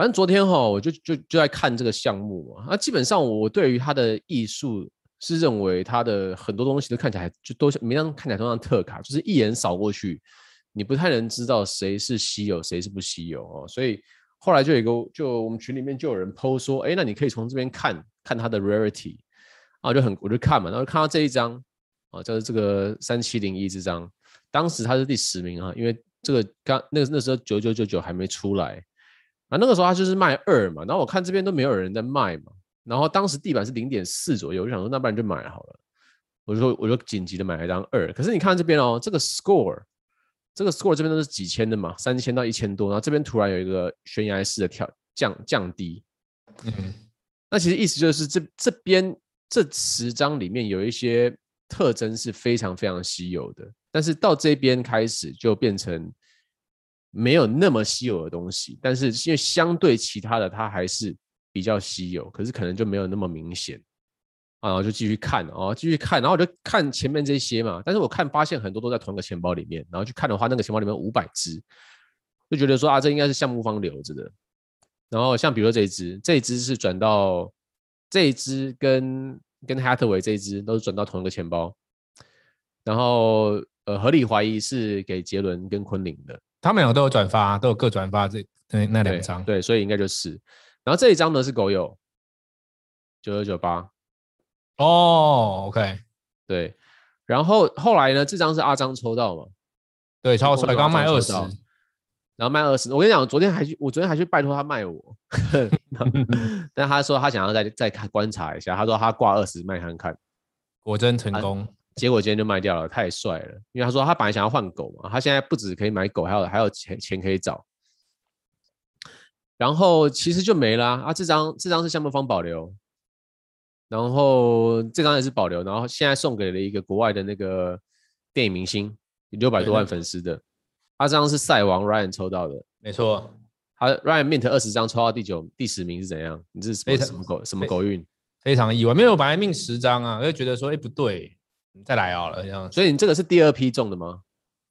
反正昨天哈，我就就就在看这个项目嘛。那基本上我对于他的艺术是认为他的很多东西都看起来就都每张看起来都像特卡，就是一眼扫过去，你不太能知道谁是稀有，谁是不稀有哦。所以后来就有一个，就我们群里面就有人 PO 说，哎，那你可以从这边看看他的 rarity 啊，就很我就看嘛，然后看到这一张啊，就是这个三七零一这张，当时他是第十名啊，因为这个刚那那时候九九九九还没出来。啊，那个时候他就是卖二嘛，然后我看这边都没有人在卖嘛，然后当时地板是零点四左右，我就想说那不然就买好了，我就说我就紧急的买了一张二，可是你看这边哦，这个 score，这个 score 这边都是几千的嘛，三千到一千多，然后这边突然有一个悬崖式的跳降降低，嗯，那其实意思就是这这边这十张里面有一些特征是非常非常稀有的，但是到这边开始就变成。没有那么稀有的东西，但是因为相对其他的，它还是比较稀有，可是可能就没有那么明显啊。然后就继续看哦，继续看，然后我就看前面这些嘛。但是我看发现很多都在同一个钱包里面，然后去看的话，那个钱包里面五百只，就觉得说啊，这应该是项目方留着的。然后像比如说这一只，这一只是转到这一只跟跟 Hathaway 这一只都是转到同一个钱包，然后呃，合理怀疑是给杰伦跟昆凌的。他们两个都有转发，都有各转发这那那两张，对，所以应该就是。然后这一张呢是狗友九九九八，哦，OK，对。然后后来呢，这张是阿张抽到嘛？对，超出来，刚刚卖二十，然后卖二十。我跟你讲，我昨天还去，我昨天还去拜托他卖我，但他说他想要再再看观察一下，他说他挂二十卖看看，果真成功。结果今天就卖掉了，太帅了。因为他说他本来想要换狗嘛，他现在不止可以买狗，还有还有钱钱可以找。然后其实就没啦啊，啊这张这张是项目方保留，然后这张也是保留，然后现在送给了一个国外的那个电影明星，六百多万粉丝的。他、啊、这张是赛王 Ryan 抽到的，没错。他 Ryan Mint 二十张抽到第九第十名是怎样？你这是什么，什么狗什么狗运？非常意外，没有本来命十张啊，我就觉得说哎不对。再来好了，这样。所以你这个是第二批中的吗？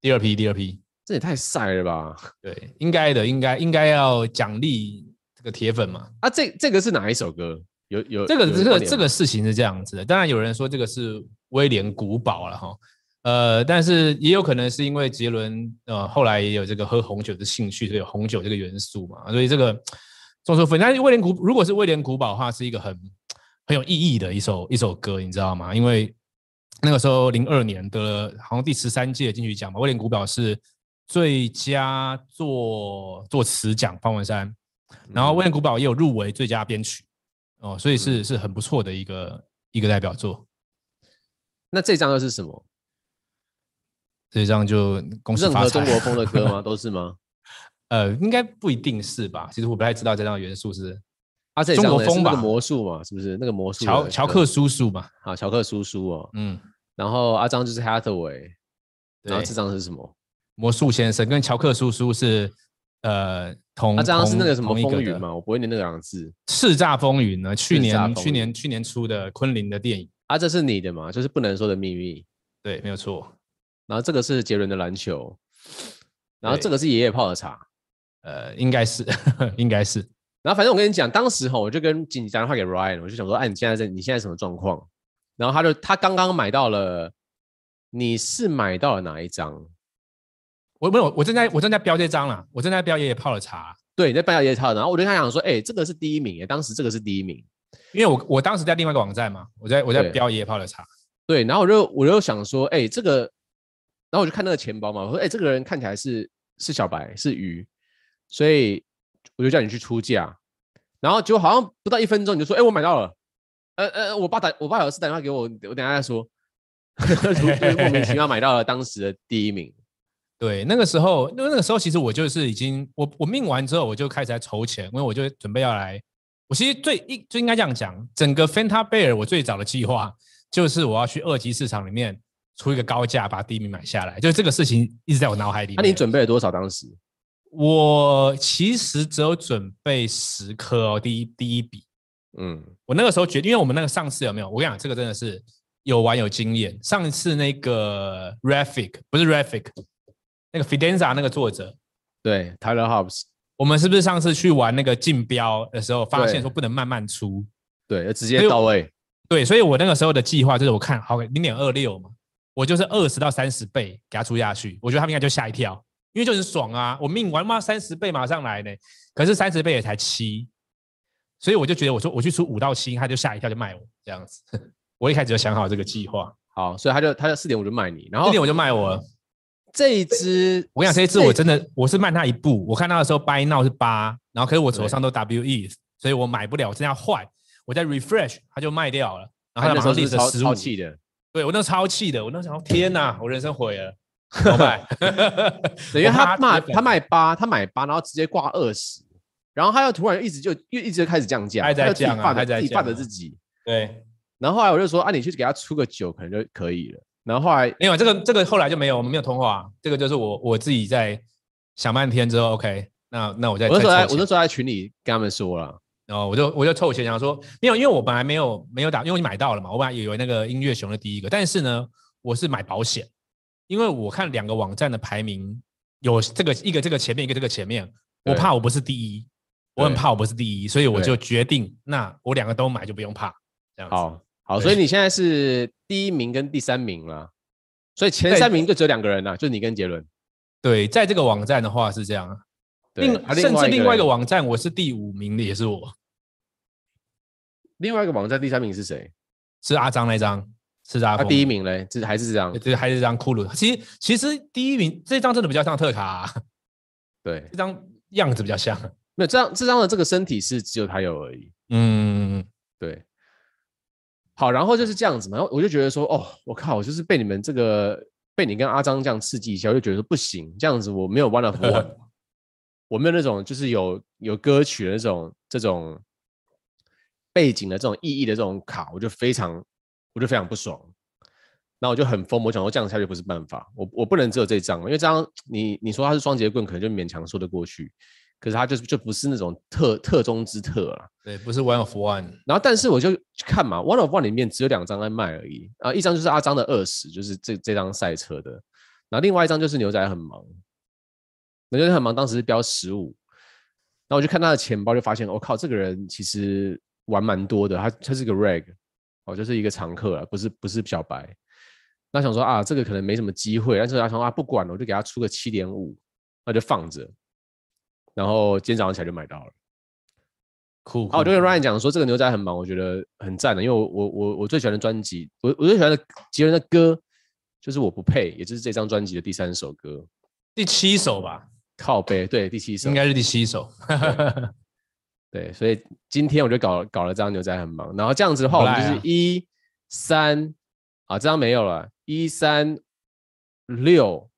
第二批，第二批，这也太晒了吧？对，应该的，应该应该要奖励这个铁粉嘛。啊，这这个是哪一首歌？有有这个这个这个事情是这样子的。当然有人说这个是威廉古堡了哈，呃，但是也有可能是因为杰伦呃后来也有这个喝红酒的兴趣，所以有红酒这个元素嘛，所以这个众说纷纭。但是威廉古如果是威廉古堡的话，是一个很很有意义的一首一首歌，你知道吗？因为那个时候，零二年得了好像第十三届金曲奖吧，威廉古堡是最佳作作词奖方文山，然后威廉古堡也有入围最佳编曲哦，所以是是很不错的一个一个代表作。那这张又是什么？这张就。任何中国风的歌吗？都是吗？呃，应该不一定是吧？其实我不太知道这张元素是。中国风吧，魔术嘛，是不是？那个魔术？乔乔克叔叔嘛，啊，乔克叔叔哦，嗯，然后阿张就是 Hathaway，然后这张是什么？魔术先生跟乔克叔叔是呃同，阿张是那个什么风云嘛，我不会念那两个字，叱咤风云呢？去年去年去年出的昆凌的电影。啊，这是你的嘛？就是不能说的秘密，对，没有错。然后这个是杰伦的篮球，然后这个是爷爷泡的茶，呃，应该是 应该是。然后反正我跟你讲，当时哈，我就跟紧急打电话给 Ryan，我就想说，哎，你现在在，你现在什么状况？然后他就他刚刚买到了，你是买到了哪一张？我没有，我正在我正在标这张了，我正在标爷爷泡的茶。对，你在标爷爷泡的。然后我就跟他讲说，哎，这个是第一名，耶，当时这个是第一名，因为我我当时在另外一个网站嘛，我在我在标爷爷泡的茶。对，然后我就我就想说，哎，这个，然后我就看那个钱包嘛，我说，哎，这个人看起来是是小白，是鱼，所以。我就叫你去出价，然后结果好像不到一分钟，你就说：“哎，我买到了。”呃呃，我爸打我爸有事打电话给我，我等下再说。莫名其妙买到了当时的第一名。对，那个时候，因为那个时候其实我就是已经我我命完之后，我就开始在筹钱，因为我就准备要来。我其实最应就应该这样讲，整个 Fanta Bear 我最早的计划就是我要去二级市场里面出一个高价把第一名买下来，就这个事情一直在我脑海里面。那、啊、你准备了多少当时？我其实只有准备十颗哦，第一第一笔，嗯，我那个时候决定，因为我们那个上次有没有？我跟你讲，这个真的是有玩有经验。上一次那个 Raffic 不是 Raffic，那个 Fidenza 那个作者，对，Tyler Hobbs，我们是不是上次去玩那个竞标的时候，发现说不能慢慢出，对，要直接到位。对，所以我那个时候的计划就是我看好零点二六嘛，我就是二十到三十倍给他出下去，我觉得他们应该就吓一跳，因为就很爽啊，我命玩嘛三十倍马上来呢，可是三十倍也才七，所以我就觉得我说我去出五到七，他就吓一跳就卖我这样子，我一开始就想好这个计划，好，所以他就他就四点五就卖你，然后四点五就卖我了。这一只，我跟你讲，这一只我真的我是慢他一步。我看到的时候，buy now 是八，然后可是我手上都 WE，所以我买不了，我真要换。我在 refresh，他就卖掉了。然后他马上立着十五，超气的。对我那超气的，我那时候天哪，我人生毁了。怎么办？等于他卖他卖八，他买八，然后直接挂二十，然后他又突然一直就又一直就开始降价，还在降啊，还在自己放着自己。对。然后后来我就说啊，你去给他出个九，可能就可以了。然后后来，因为这个这个后来就没有，我们没有通话。这个就是我我自己在想半天之后，OK，那那我再。我那时候在，我那时候在群里跟他们说了，然后我就我就凑钱，想说没有，因为我本来没有没有打，因为你买到了嘛，我本来以为那个音乐熊的第一个，但是呢，我是买保险，因为我看两个网站的排名有这个一个这个前面一个这个前面，我怕我不是第一，我很怕我不是第一，所以我就决定，那我两个都买就不用怕，这样子。好。好，所以你现在是第一名跟第三名了，所以前三名就只有两个人了，就你跟杰伦。对，在这个网站的话是这样。另甚至另外一个网站，我是第五名的，也是我。另外一个网站第三名是谁？是阿张那张，是啊。他第一名嘞，这还是这张，这还是这张骷髅。其实其实第一名这张真的比较像特卡啊，对，这张样子比较像。没有这张这张的这个身体是只有他有而已。嗯，对。好，然后就是这样子嘛，然后我就觉得说，哦，我靠，我就是被你们这个被你跟阿张这样刺激一下，我就觉得说不行，这样子我没有 one of one，我没有那种就是有有歌曲的那种这种背景的这种意义的这种卡，我就非常我就非常不爽，那我就很疯，我想说这样下去不是办法，我我不能只有这张，因为这张你你说它是双节棍，可能就勉强说得过去。可是它就就不是那种特特中之特了，对，不是 one of one。然后，但是我就看嘛，one of one 里面只有两张在卖而已啊，一张就是阿张的二十，就是这这张赛车的，然后另外一张就是牛仔很忙，牛仔很忙，当时是标十五，然后我就看他的钱包，就发现我、哦、靠，这个人其实玩蛮多的，他他是个 reg，哦，就是一个常客啊，不是不是小白。那想说啊，这个可能没什么机会，但是他说啊，不管了，我就给他出个七点五，那就放着。然后今天早上起来就买到了，酷。啊，我就跟 Ryan 讲说，这个牛仔很忙，我觉得很赞的，因为我我我我最喜欢的专辑，我我最喜欢的杰伦的歌就是我不配，也就是这张专辑的第三首歌，第七首吧？靠背，对，第七首，应该是第七首。对，所以今天我就搞搞了这张牛仔很忙，然后这样子的话，我们就是一三啊，这张没有了，一三六，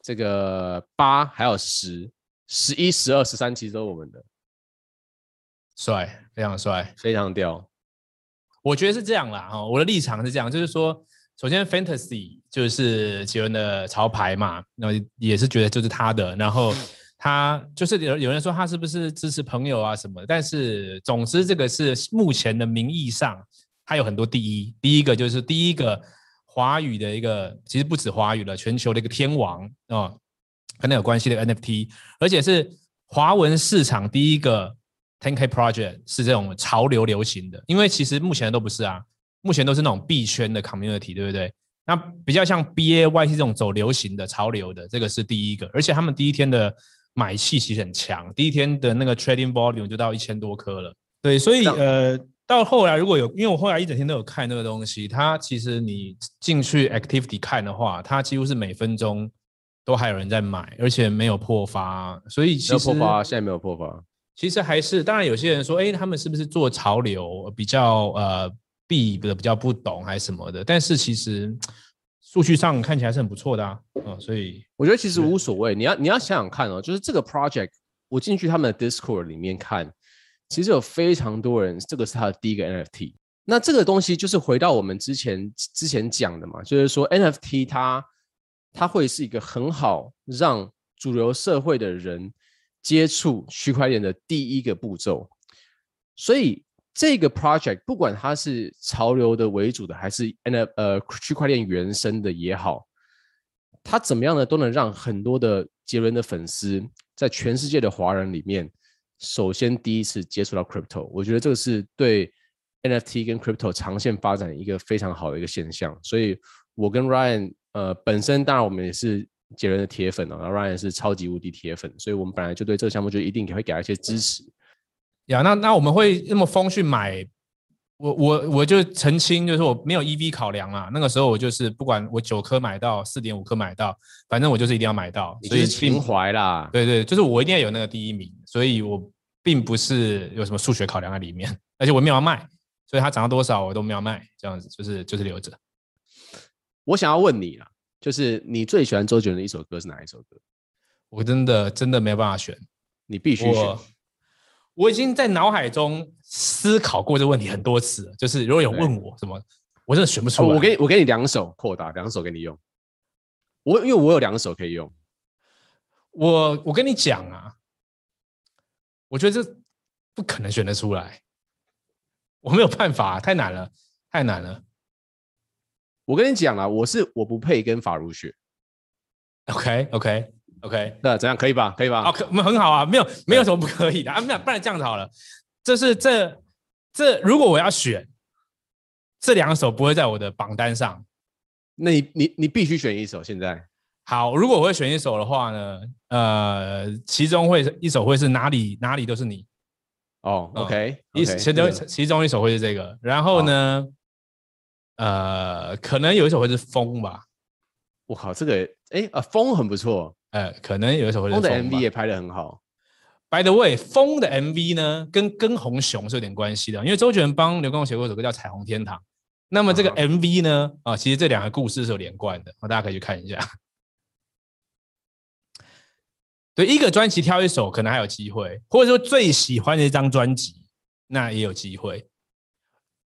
这个八还有十。十一、十二、十三，其实都是我们的，帅，非常帅，非常屌。我觉得是这样啦，哈，我的立场是这样，就是说，首先，Fantasy 就是杰伦的潮牌嘛，那也是觉得就是他的，然后他就是有有人说他是不是支持朋友啊什么的，但是总之这个是目前的名义上，他有很多第一，第一个就是第一个华语的一个，其实不止华语了，全球的一个天王啊。跟他有关系的 NFT，而且是华文市场第一个 10K project 是这种潮流流行的，因为其实目前都不是啊，目前都是那种币圈的 community，对不对？那比较像 BAY 是这种走流行的潮流的，这个是第一个，而且他们第一天的买气其实很强，第一天的那个 trading volume 就到一千多颗了。对，所以呃，到后来如果有，因为我后来一整天都有看那个东西，它其实你进去 activity 看的话，它几乎是每分钟。都还有人在买，而且没有破发，所以其实没有破发，现在没有破发。其实还是，当然有些人说，哎，他们是不是做潮流比较呃避的比较不懂还是什么的？但是其实数据上看起来是很不错的啊，嗯，所以我觉得其实无所谓。你要你要想想看哦，就是这个 project，我进去他们的 Discord 里面看，其实有非常多人，这个是他的第一个 NFT。那这个东西就是回到我们之前之前讲的嘛，就是说 NFT 它。它会是一个很好让主流社会的人接触区块链的第一个步骤，所以这个 project 不管它是潮流的为主的，还是 nf 呃区块链原生的也好，它怎么样呢，都能让很多的杰伦的粉丝，在全世界的华人里面，首先第一次接触到 crypto，我觉得这个是对 NFT 跟 crypto 长线发展一个非常好的一个现象。所以，我跟 Ryan，呃，本身当然我们也是杰伦的铁粉哦，然后 Ryan 是超级无敌铁粉，所以我们本来就对这个项目就一定会给他一些支持。呀，那那我们会那么疯去买？我我我就澄清，就是我没有 EV 考量啊。那个时候我就是不管我九颗买到四点五颗买到，反正我就是一定要买到，所以情怀啦。对对，就是我一定要有那个第一名，所以我并不是有什么数学考量在里面，而且我没有要卖，所以它涨到多少我都没有卖，这样子就是就是留着。我想要问你啊，就是你最喜欢周杰伦的一首歌是哪一首歌？我真的真的没有办法选，你必须选。我已经在脑海中思考过这个问题很多次了，就是如果有问我什么，我真的选不出来。我给你，我给你两手扩大，两手给你用。我因为我有两手可以用。我我跟你讲啊，我觉得这不可能选得出来，我没有办法，太难了，太难了。我跟你讲啊，我是我不配跟法如雪。OK OK。OK，那怎样可以吧？可以吧？好，可我们很好啊，没有没有什么不可以的啊。没有，不然这样子好了，这是这这如果我要选这两首不会在我的榜单上，那你你你必须选一首。现在好，如果我会选一首的话呢，呃，其中会一首会是哪里哪里都是你。哦，OK，一其中其中一首会是这个，然后呢，呃，可能有一首会是风吧。我靠，这个哎啊，风很不错。呃，可能有一首会是风，的 MV 也拍的很好。By the way，风的 MV 呢，跟跟红熊是有点关系的，因为周杰伦帮刘畊宏写过一首歌叫《彩虹天堂》。那么这个 MV 呢，啊，其实这两个故事是有连贯的，大家可以去看一下。对，一个专辑挑一首，可能还有机会，或者说最喜欢的一张专辑，那也有机会。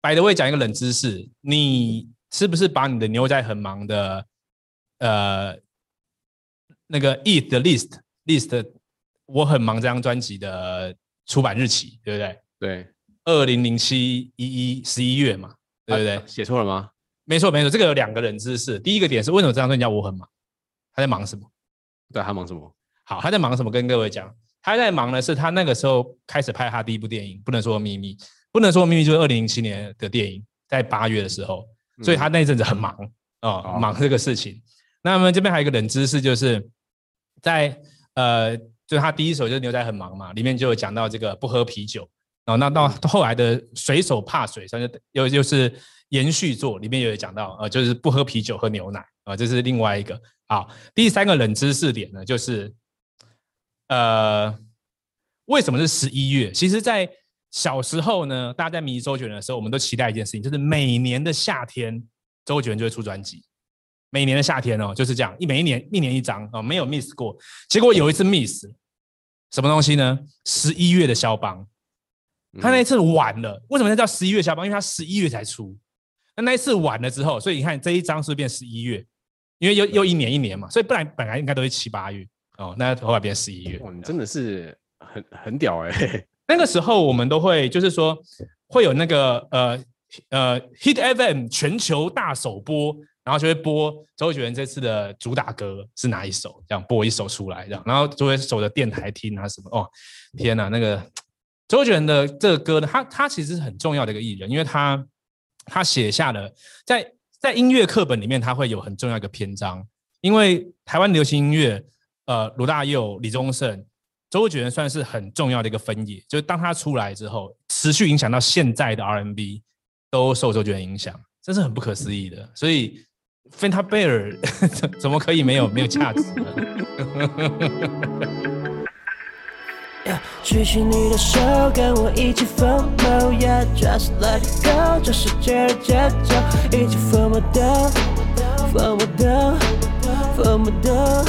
By the way，讲一个冷知识，你是不是把你的牛仔很忙的，呃？那个 Eat the List List，我很忙这张专辑的出版日期，对不对？对，二零零七一一十一月嘛，对不对？啊、写错了吗？没错没错，这个有两个冷知识。第一个点是为什么这张专辑叫我很忙？他在忙什么？对，他忙什么？好，他在忙什么？跟各位讲，他在忙的是他那个时候开始拍他第一部电影，不能说秘密，不能说秘密就是二零零七年的电影，在八月的时候，所以他那阵子很忙啊、嗯哦，忙这个事情。那么这边还有一个冷知识就是。在呃，就是他第一首就是牛仔很忙嘛，里面就有讲到这个不喝啤酒，然后那到后来的水手怕水，算是又又是延续作，里面也有讲到呃，就是不喝啤酒喝牛奶啊，这是另外一个。好，第三个冷知识点呢，就是呃，为什么是十一月？其实，在小时候呢，大家在迷周杰伦的时候，我们都期待一件事情，就是每年的夏天，周杰伦就会出专辑。每年的夏天哦，就是这样，一每一年一年一张哦，没有 miss 过。结果有一次 miss，什么东西呢？十一月的肖邦，他那一次晚了。为什么他叫十一月肖邦？因为他十一月才出。那那一次晚了之后，所以你看这一张是不是变十一月？因为又又一年一年嘛，所以本来本来应该都是七八月哦，那后来变十一月。哇，你真的是很很屌哎、欸！那个时候我们都会就是说会有那个呃呃 Hit FM 全球大首播。然后就会播周杰伦这次的主打歌是哪一首？这样播一首出来，这样，然后就会守着电台听啊什么。哦，天哪，那个周杰伦的这个歌呢，他他其实是很重要的一个艺人，因为他他写下了在在音乐课本里面，他会有很重要一个篇章。因为台湾流行音乐，呃，罗大佑、李宗盛、周杰伦算是很重要的一个分野，就是当他出来之后，持续影响到现在的 R&B 都受周杰伦影响，这是很不可思议的，所以。芬塔贝尔怎怎么可以没有没有价值？举起你的手，跟我一起疯魔，Yeah，just let it go，这世界的节奏，一起疯魔的，疯魔的，疯魔的。